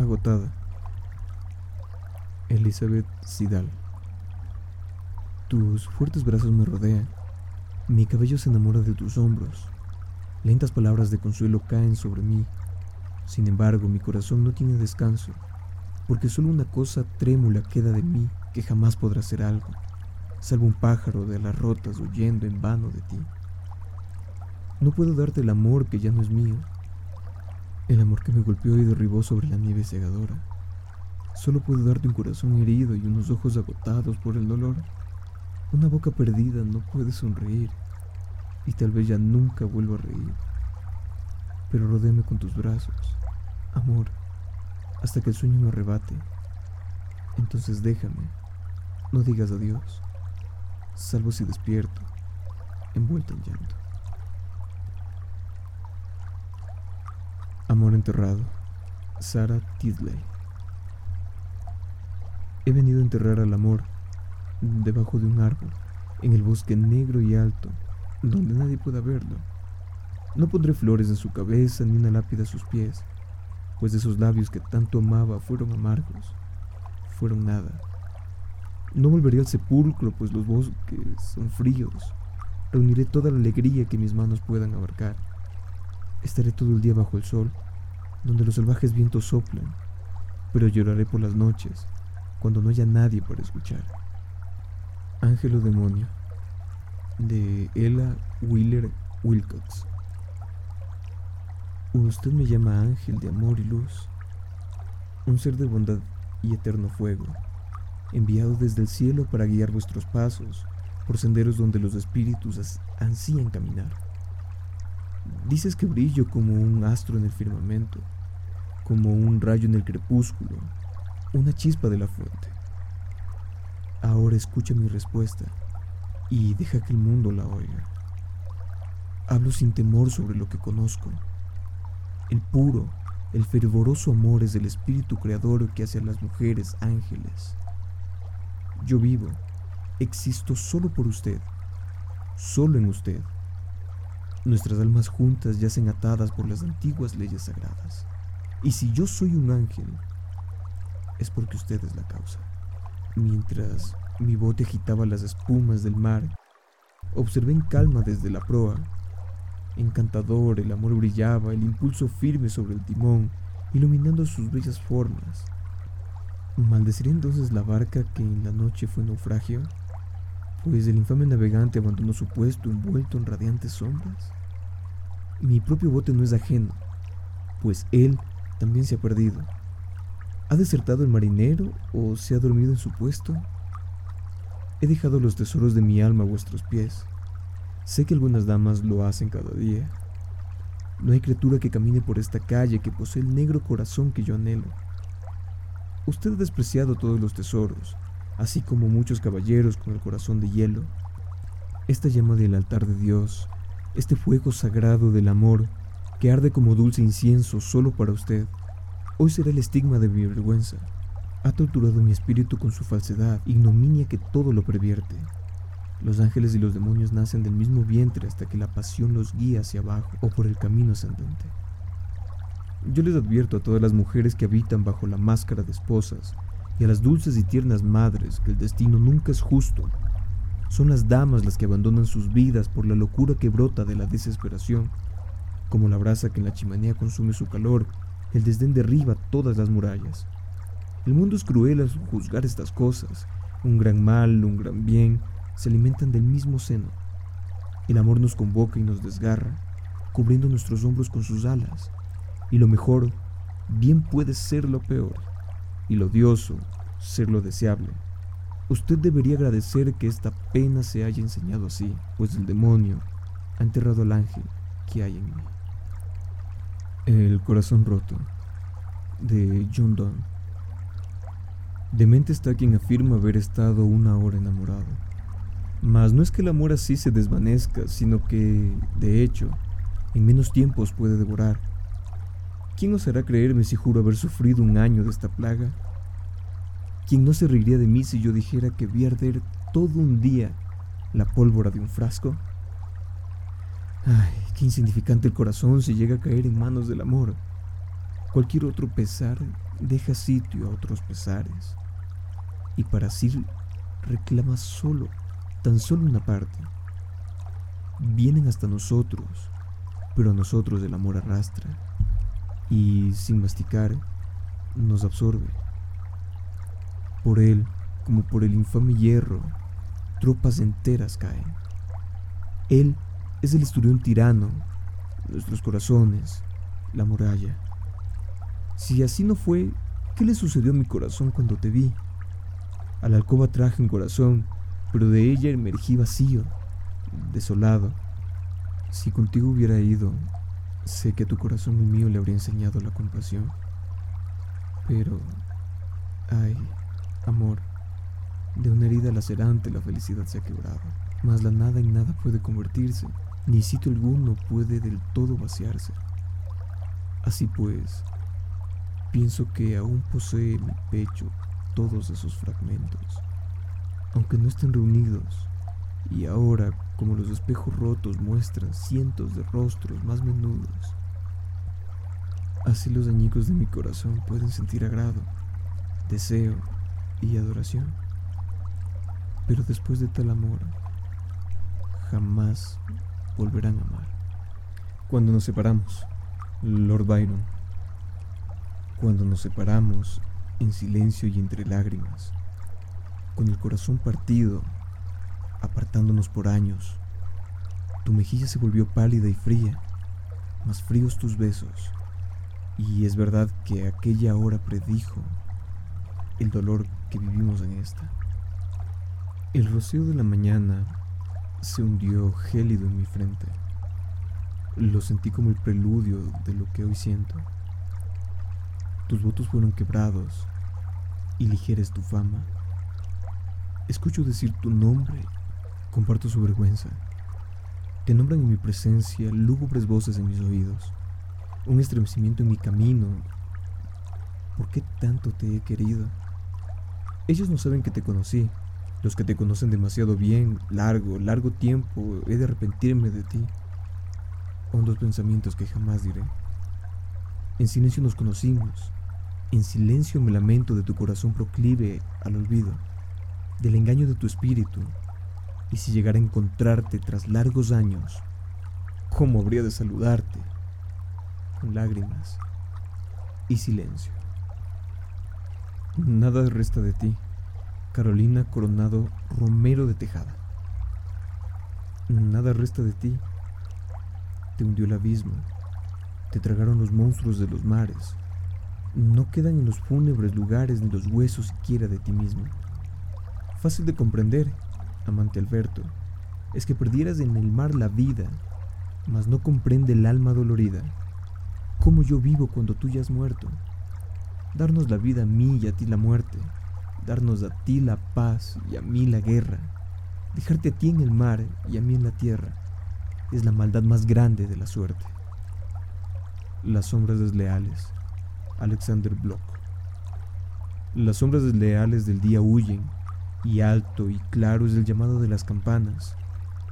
Agotada. Elizabeth Sidal. Tus fuertes brazos me rodean. Mi cabello se enamora de tus hombros. Lentas palabras de consuelo caen sobre mí. Sin embargo, mi corazón no tiene descanso, porque solo una cosa trémula queda de mí que jamás podrá ser algo, salvo un pájaro de alas rotas huyendo en vano de ti. No puedo darte el amor que ya no es mío, el amor que me golpeó y derribó sobre la nieve cegadora. Solo puedo darte un corazón herido y unos ojos agotados por el dolor. Una boca perdida no puede sonreír y tal vez ya nunca vuelva a reír. Pero rodéame con tus brazos, amor, hasta que el sueño me arrebate. Entonces déjame, no digas adiós, salvo si despierto, envuelto en llanto. Amor enterrado, Sarah Tidley. He venido a enterrar al amor debajo de un árbol, en el bosque negro y alto, donde nadie pueda verlo. No pondré flores en su cabeza ni una lápida a sus pies, pues esos labios que tanto amaba fueron amargos, fueron nada. No volveré al sepulcro, pues los bosques son fríos. Reuniré toda la alegría que mis manos puedan abarcar Estaré todo el día bajo el sol, donde los salvajes vientos soplan, pero lloraré por las noches, cuando no haya nadie para escuchar. Ángel o demonio, de Ella Wheeler Wilcox. Usted me llama ángel de amor y luz, un ser de bondad y eterno fuego, enviado desde el cielo para guiar vuestros pasos por senderos donde los espíritus ansían caminar. Dices que brillo como un astro en el firmamento, como un rayo en el crepúsculo, una chispa de la fuente. Ahora escucha mi respuesta y deja que el mundo la oiga. Hablo sin temor sobre lo que conozco. El puro, el fervoroso amor es del espíritu creador que hace a las mujeres ángeles. Yo vivo, existo solo por usted, solo en usted. Nuestras almas juntas yacen atadas por las antiguas leyes sagradas. Y si yo soy un ángel, es porque usted es la causa. Mientras mi bote agitaba las espumas del mar, observé en calma desde la proa. Encantador, el amor brillaba, el impulso firme sobre el timón, iluminando sus bellas formas. ¿Maldeciré entonces la barca que en la noche fue naufragio? Pues el infame navegante abandonó su puesto envuelto en radiantes sombras. Mi propio bote no es ajeno, pues él también se ha perdido. ¿Ha desertado el marinero o se ha dormido en su puesto? He dejado los tesoros de mi alma a vuestros pies. Sé que algunas damas lo hacen cada día. No hay criatura que camine por esta calle que posee el negro corazón que yo anhelo. Usted ha despreciado todos los tesoros, así como muchos caballeros con el corazón de hielo. Esta llama del altar de Dios, este fuego sagrado del amor, que arde como dulce incienso solo para usted, hoy será el estigma de mi vergüenza. Ha torturado mi espíritu con su falsedad, ignominia que todo lo pervierte. Los ángeles y los demonios nacen del mismo vientre hasta que la pasión los guía hacia abajo o por el camino ascendente. Yo les advierto a todas las mujeres que habitan bajo la máscara de esposas y a las dulces y tiernas madres que el destino nunca es justo. Son las damas las que abandonan sus vidas por la locura que brota de la desesperación. Como la brasa que en la chimenea consume su calor, el desdén derriba todas las murallas. El mundo es cruel al juzgar estas cosas. Un gran mal, un gran bien, se alimentan del mismo seno. El amor nos convoca y nos desgarra, cubriendo nuestros hombros con sus alas. Y lo mejor, bien puede ser lo peor y lo odioso ser lo deseable. Usted debería agradecer que esta pena se haya enseñado así, pues el demonio ha enterrado al ángel que hay en mí. El corazón roto de John Donne. Demente está quien afirma haber estado una hora enamorado. Mas no es que el amor así se desvanezca, sino que, de hecho, en menos tiempos puede devorar ¿Quién hará creerme si juro haber sufrido un año de esta plaga? ¿Quién no se reiría de mí si yo dijera que vi arder todo un día la pólvora de un frasco? Ay, qué insignificante el corazón si llega a caer en manos del amor. Cualquier otro pesar deja sitio a otros pesares y para sí reclama solo, tan solo una parte. Vienen hasta nosotros, pero a nosotros el amor arrastra y sin masticar nos absorbe. Por él, como por el infame hierro, tropas enteras caen. Él es el esturión tirano, nuestros corazones, la muralla. Si así no fue, ¿qué le sucedió a mi corazón cuando te vi? A la alcoba traje un corazón, pero de ella emergí vacío, desolado. Si contigo hubiera ido, sé que tu corazón y mío le habría enseñado la compasión. Pero, ay, amor, de una herida lacerante la felicidad se ha quebrado, mas la nada en nada puede convertirse, ni sitio alguno puede del todo vaciarse. Así pues, pienso que aún posee en mi pecho todos esos fragmentos, aunque no estén reunidos, y ahora, como los espejos rotos muestran cientos de rostros más menudos, así los añicos de mi corazón pueden sentir agrado, deseo y adoración. Pero después de tal amor, jamás volverán a amar. Cuando nos separamos, Lord Byron, cuando nos separamos en silencio y entre lágrimas, con el corazón partido, apartándonos por años, tu mejilla se volvió pálida y fría, más fríos tus besos, y es verdad que aquella hora predijo el dolor que vivimos en esta. El rocío de la mañana se hundió gélido en mi frente. Lo sentí como el preludio de lo que hoy siento. Tus votos fueron quebrados y ligera es tu fama. Escucho decir tu nombre, comparto su vergüenza. Te nombran en mi presencia lúgubres voces en mis oídos, un estremecimiento en mi camino. ¿Por qué tanto te he querido? Ellos no saben que te conocí, los que te conocen demasiado bien, largo, largo tiempo, he de arrepentirme de ti. Hondos pensamientos que jamás diré. En silencio nos conocimos. En silencio me lamento de tu corazón proclive al olvido, del engaño de tu espíritu. Y si llegara a encontrarte tras largos años, ¿cómo habría de saludarte? Con lágrimas y silencio. Nada resta de ti Carolina Coronado Romero de Tejada. Nada resta de ti. Te hundió el abismo. Te tragaron los monstruos de los mares. No quedan en los fúnebres lugares ni los huesos siquiera de ti mismo. Fácil de comprender, amante Alberto, es que perdieras en el mar la vida, mas no comprende el alma dolorida. ¿Cómo yo vivo cuando tú ya has muerto? Darnos la vida a mí y a ti la muerte darnos a ti la paz y a mí la guerra, dejarte a ti en el mar y a mí en la tierra, es la maldad más grande de la suerte. Las sombras desleales, Alexander Bloch. Las sombras desleales del día huyen, y alto y claro es el llamado de las campanas.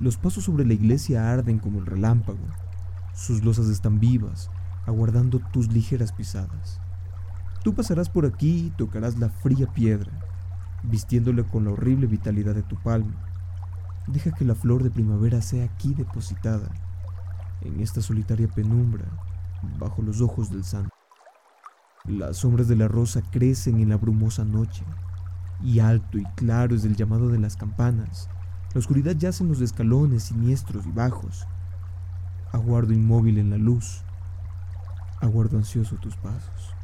Los pasos sobre la iglesia arden como el relámpago, sus losas están vivas, aguardando tus ligeras pisadas. Tú pasarás por aquí y tocarás la fría piedra, vistiéndole con la horrible vitalidad de tu palma. Deja que la flor de primavera sea aquí depositada, en esta solitaria penumbra, bajo los ojos del santo. Las sombras de la rosa crecen en la brumosa noche, y alto y claro es el llamado de las campanas. La oscuridad yace en los escalones siniestros y bajos. Aguardo inmóvil en la luz, aguardo ansioso tus pasos.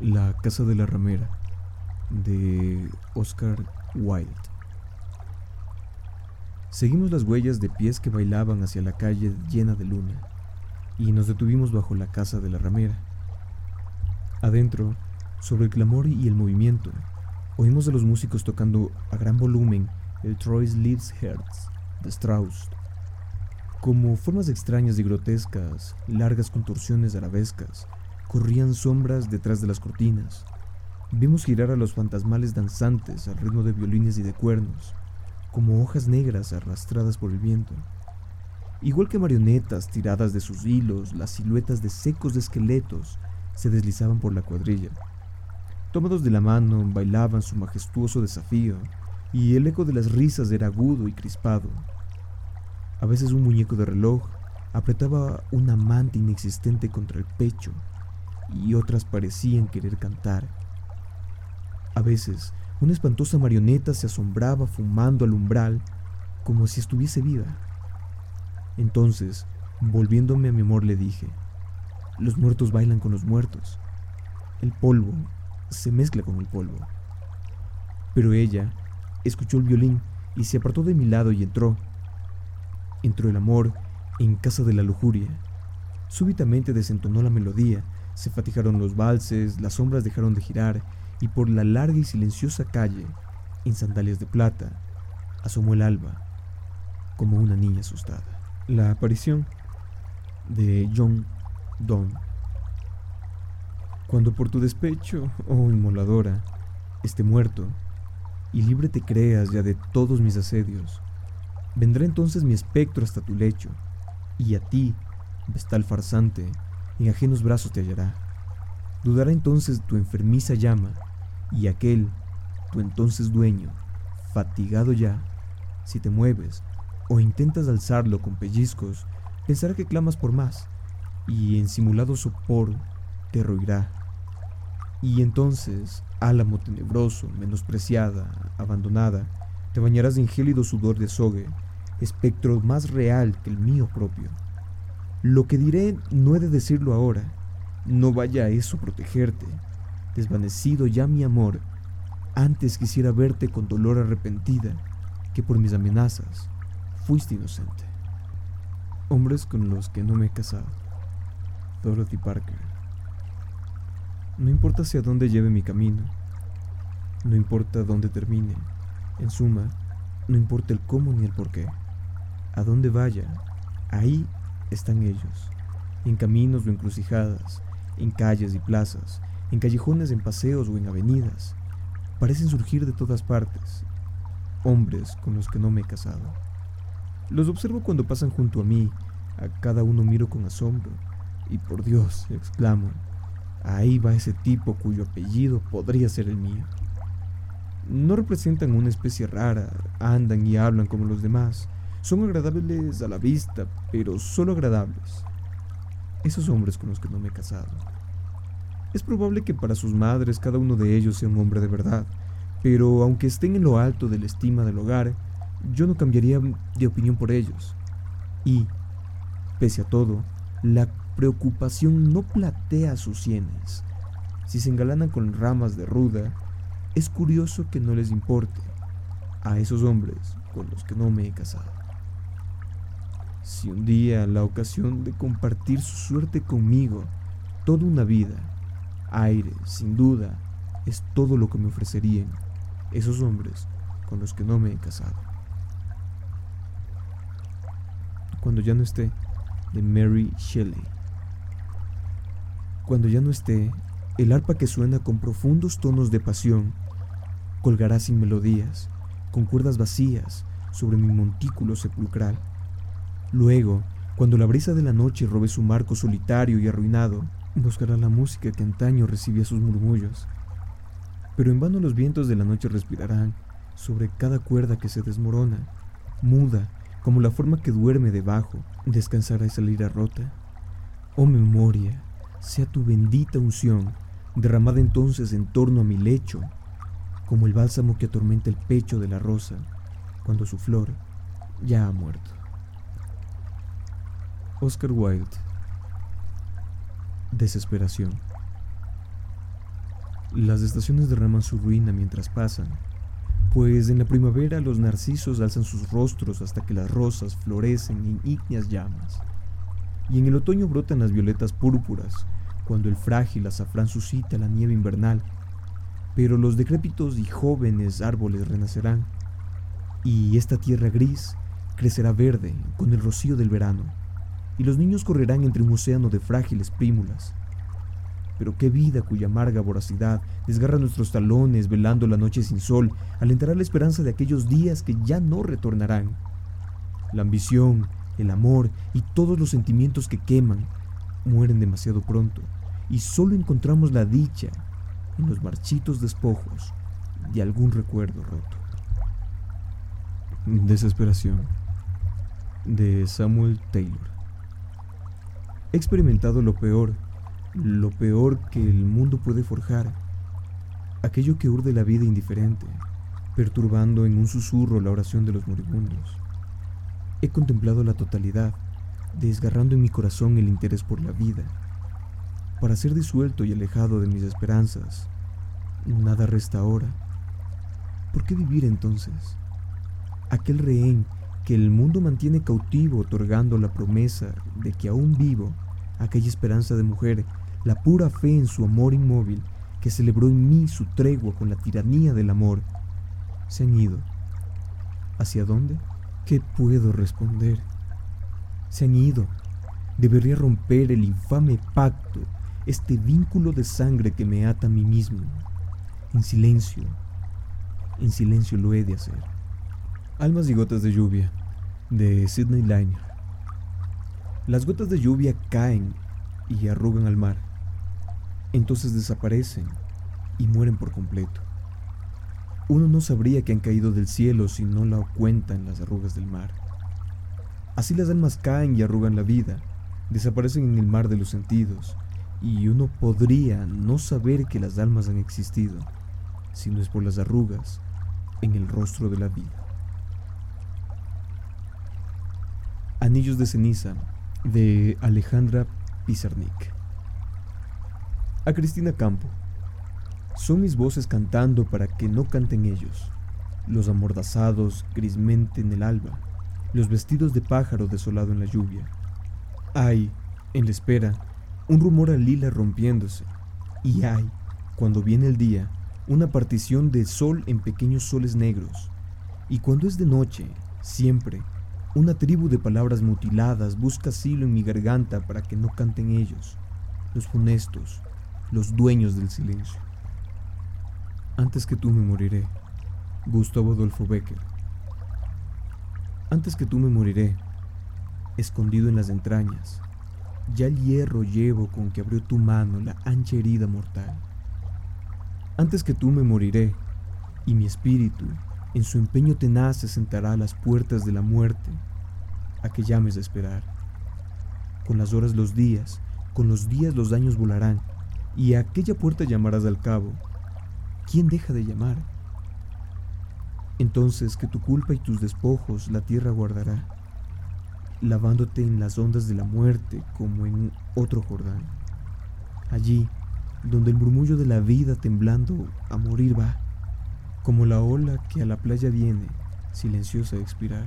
La Casa de la Ramera de Oscar Wilde. Seguimos las huellas de pies que bailaban hacia la calle llena de luna y nos detuvimos bajo la Casa de la Ramera. Adentro, sobre el clamor y el movimiento, oímos a los músicos tocando a gran volumen el Troyes Lieds Herz de Strauss. Como formas extrañas y grotescas, largas contorsiones arabescas, corrían sombras detrás de las cortinas. Vimos girar a los fantasmales danzantes al ritmo de violines y de cuernos, como hojas negras arrastradas por el viento. Igual que marionetas tiradas de sus hilos, las siluetas de secos esqueletos se deslizaban por la cuadrilla. Tomados de la mano, bailaban su majestuoso desafío, y el eco de las risas era agudo y crispado. A veces un muñeco de reloj apretaba una manta inexistente contra el pecho, y otras parecían querer cantar. A veces, una espantosa marioneta se asombraba fumando al umbral como si estuviese viva. Entonces, volviéndome a mi amor, le dije, los muertos bailan con los muertos. El polvo se mezcla con el polvo. Pero ella escuchó el violín y se apartó de mi lado y entró. Entró el amor en casa de la lujuria. Súbitamente desentonó la melodía, se fatigaron los valses, las sombras dejaron de girar y por la larga y silenciosa calle, en sandalias de plata, asomó el alba como una niña asustada. La aparición de John Donne. Cuando por tu despecho, oh inmoladora, esté muerto, y libre te creas ya de todos mis asedios, vendrá entonces mi espectro hasta tu lecho, y a ti, vestal farsante, en ajenos brazos te hallará. Dudará entonces tu enfermiza llama, y aquel, tu entonces dueño, fatigado ya, si te mueves, o intentas alzarlo con pellizcos, pensará que clamas por más, y en simulado sopor te roirá. Y entonces, álamo tenebroso, menospreciada, abandonada, te bañarás en gélido sudor de sogue, espectro más real que el mío propio. Lo que diré no he de decirlo ahora, no vaya a eso protegerte. Desvanecido ya mi amor, antes quisiera verte con dolor arrepentida que por mis amenazas fuiste inocente. Hombres con los que no me he casado. Dorothy Parker. No importa hacia dónde lleve mi camino, no importa dónde termine, en suma, no importa el cómo ni el por qué. A dónde vaya, ahí están ellos, en caminos o encrucijadas, en calles y plazas, en callejones, en paseos o en avenidas. Parecen surgir de todas partes, hombres con los que no me he casado. Los observo cuando pasan junto a mí, a cada uno miro con asombro, y por Dios, exclamo, ahí va ese tipo cuyo apellido podría ser el mío. No representan una especie rara, andan y hablan como los demás, son agradables a la vista, pero solo agradables. Esos hombres con los que no me he casado. Es probable que para sus madres cada uno de ellos sea un hombre de verdad, pero aunque estén en lo alto de la estima del hogar, yo no cambiaría de opinión por ellos. Y, pese a todo, la preocupación no platea sus sienes. Si se engalanan con ramas de ruda, es curioso que no les importe a esos hombres con los que no me he casado. Si un día la ocasión de compartir su suerte conmigo, toda una vida, aire, sin duda, es todo lo que me ofrecerían esos hombres con los que no me he casado. Cuando ya no esté, de Mary Shelley. Cuando ya no esté, el arpa que suena con profundos tonos de pasión colgará sin melodías, con cuerdas vacías, sobre mi montículo sepulcral. Luego, cuando la brisa de la noche robe su marco solitario y arruinado, buscará la música que antaño recibía sus murmullos. Pero en vano los vientos de la noche respirarán sobre cada cuerda que se desmorona, muda como la forma que duerme debajo, descansará esa lira rota. Oh memoria, sea tu bendita unción derramada entonces en torno a mi lecho, como el bálsamo que atormenta el pecho de la rosa cuando su flor ya ha muerto. Oscar Wilde. Desesperación. Las estaciones derraman su ruina mientras pasan pues en la primavera los narcisos alzan sus rostros hasta que las rosas florecen en ígneas llamas, y en el otoño brotan las violetas púrpuras, cuando el frágil azafrán suscita la nieve invernal, pero los decrépitos y jóvenes árboles renacerán, y esta tierra gris crecerá verde con el rocío del verano, y los niños correrán entre un océano de frágiles prímulas, pero qué vida cuya amarga voracidad desgarra nuestros talones velando la noche sin sol, alentará la esperanza de aquellos días que ya no retornarán. La ambición, el amor y todos los sentimientos que queman mueren demasiado pronto, y solo encontramos la dicha en los marchitos despojos de algún recuerdo roto. Desesperación de Samuel Taylor. He experimentado lo peor, lo peor que el mundo puede forjar, aquello que urde la vida indiferente, perturbando en un susurro la oración de los moribundos. He contemplado la totalidad, desgarrando en mi corazón el interés por la vida. Para ser disuelto y alejado de mis esperanzas, nada resta ahora. ¿Por qué vivir entonces? Aquel rehén que el mundo mantiene cautivo otorgando la promesa de que aún vivo, aquella esperanza de mujer, la pura fe en su amor inmóvil, que celebró en mí su tregua con la tiranía del amor, se han ido. ¿Hacia dónde? ¿Qué puedo responder? Se han ido. Debería romper el infame pacto, este vínculo de sangre que me ata a mí mismo. En silencio, en silencio lo he de hacer. Almas y gotas de lluvia, de Sidney Liner. Las gotas de lluvia caen y arrugan al mar. Entonces desaparecen y mueren por completo. Uno no sabría que han caído del cielo si no la cuentan las arrugas del mar. Así las almas caen y arrugan la vida, desaparecen en el mar de los sentidos, y uno podría no saber que las almas han existido, si no es por las arrugas en el rostro de la vida. Anillos de ceniza de Alejandra Pizarnik. A Cristina Campo. Son mis voces cantando para que no canten ellos. Los amordazados grismente en el alba, los vestidos de pájaro desolado en la lluvia. Hay, en la espera, un rumor al lila rompiéndose. Y hay, cuando viene el día, una partición de sol en pequeños soles negros. Y cuando es de noche, siempre, una tribu de palabras mutiladas busca asilo en mi garganta para que no canten ellos, los funestos, los dueños del silencio. Antes que tú me moriré, Gustavo Adolfo Becker. Antes que tú me moriré, escondido en las entrañas, ya el hierro llevo con que abrió tu mano la ancha herida mortal. Antes que tú me moriré, y mi espíritu, en su empeño tenaz, se sentará a las puertas de la muerte, a que llames a esperar. Con las horas los días, con los días los años volarán, y a aquella puerta llamarás al cabo. ¿Quién deja de llamar? Entonces que tu culpa y tus despojos la tierra guardará, lavándote en las ondas de la muerte como en otro Jordán. Allí, donde el murmullo de la vida temblando a morir va, como la ola que a la playa viene, silenciosa a expirar.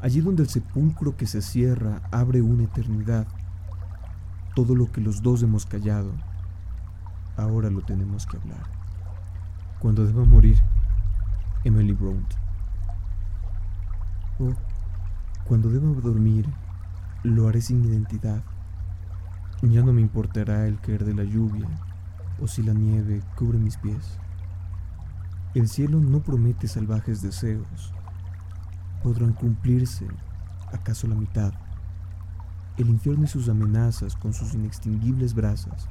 Allí donde el sepulcro que se cierra abre una eternidad, todo lo que los dos hemos callado, ahora lo tenemos que hablar. Cuando deba morir, Emily Brown. Oh, cuando deba dormir, lo haré sin identidad. Ya no me importará el caer de la lluvia o si la nieve cubre mis pies. El cielo no promete salvajes deseos. ¿Podrán cumplirse acaso la mitad? El infierno y sus amenazas con sus inextinguibles brasas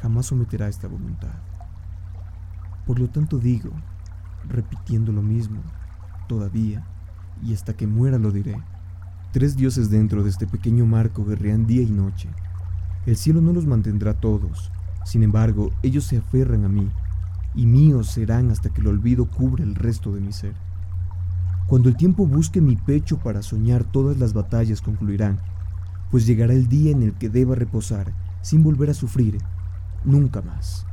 jamás someterá esta voluntad. Por lo tanto digo, repitiendo lo mismo, todavía, y hasta que muera lo diré. Tres dioses dentro de este pequeño marco guerrean día y noche. El cielo no los mantendrá todos, sin embargo, ellos se aferran a mí y míos serán hasta que el olvido cubra el resto de mi ser. Cuando el tiempo busque mi pecho para soñar, todas las batallas concluirán, pues llegará el día en el que deba reposar sin volver a sufrir nunca más.